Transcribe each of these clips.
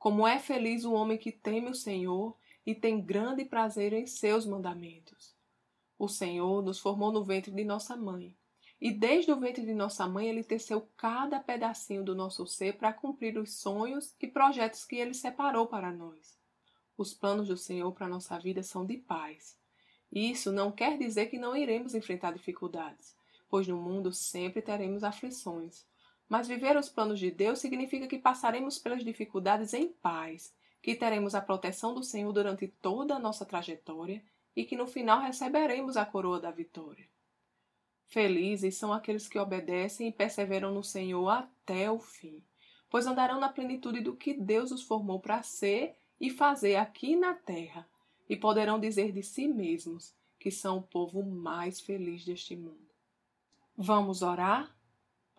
como é feliz o homem que teme o Senhor e tem grande prazer em seus mandamentos. O Senhor nos formou no ventre de nossa mãe. E desde o ventre de nossa mãe, ele teceu cada pedacinho do nosso ser para cumprir os sonhos e projetos que ele separou para nós. Os planos do Senhor para nossa vida são de paz. Isso não quer dizer que não iremos enfrentar dificuldades, pois no mundo sempre teremos aflições. Mas viver os planos de Deus significa que passaremos pelas dificuldades em paz, que teremos a proteção do Senhor durante toda a nossa trajetória e que no final receberemos a coroa da vitória. Felizes são aqueles que obedecem e perseveram no Senhor até o fim, pois andarão na plenitude do que Deus os formou para ser e fazer aqui na terra, e poderão dizer de si mesmos que são o povo mais feliz deste mundo. Vamos orar?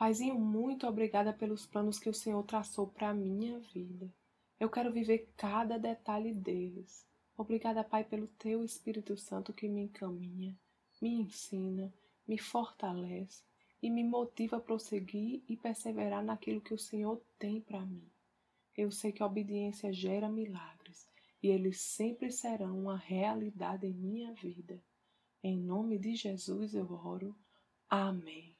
Paizinho, muito obrigada pelos planos que o Senhor traçou para a minha vida. Eu quero viver cada detalhe deles. Obrigada, Pai, pelo teu Espírito Santo que me encaminha, me ensina, me fortalece e me motiva a prosseguir e perseverar naquilo que o Senhor tem para mim. Eu sei que a obediência gera milagres e eles sempre serão uma realidade em minha vida. Em nome de Jesus eu oro. Amém.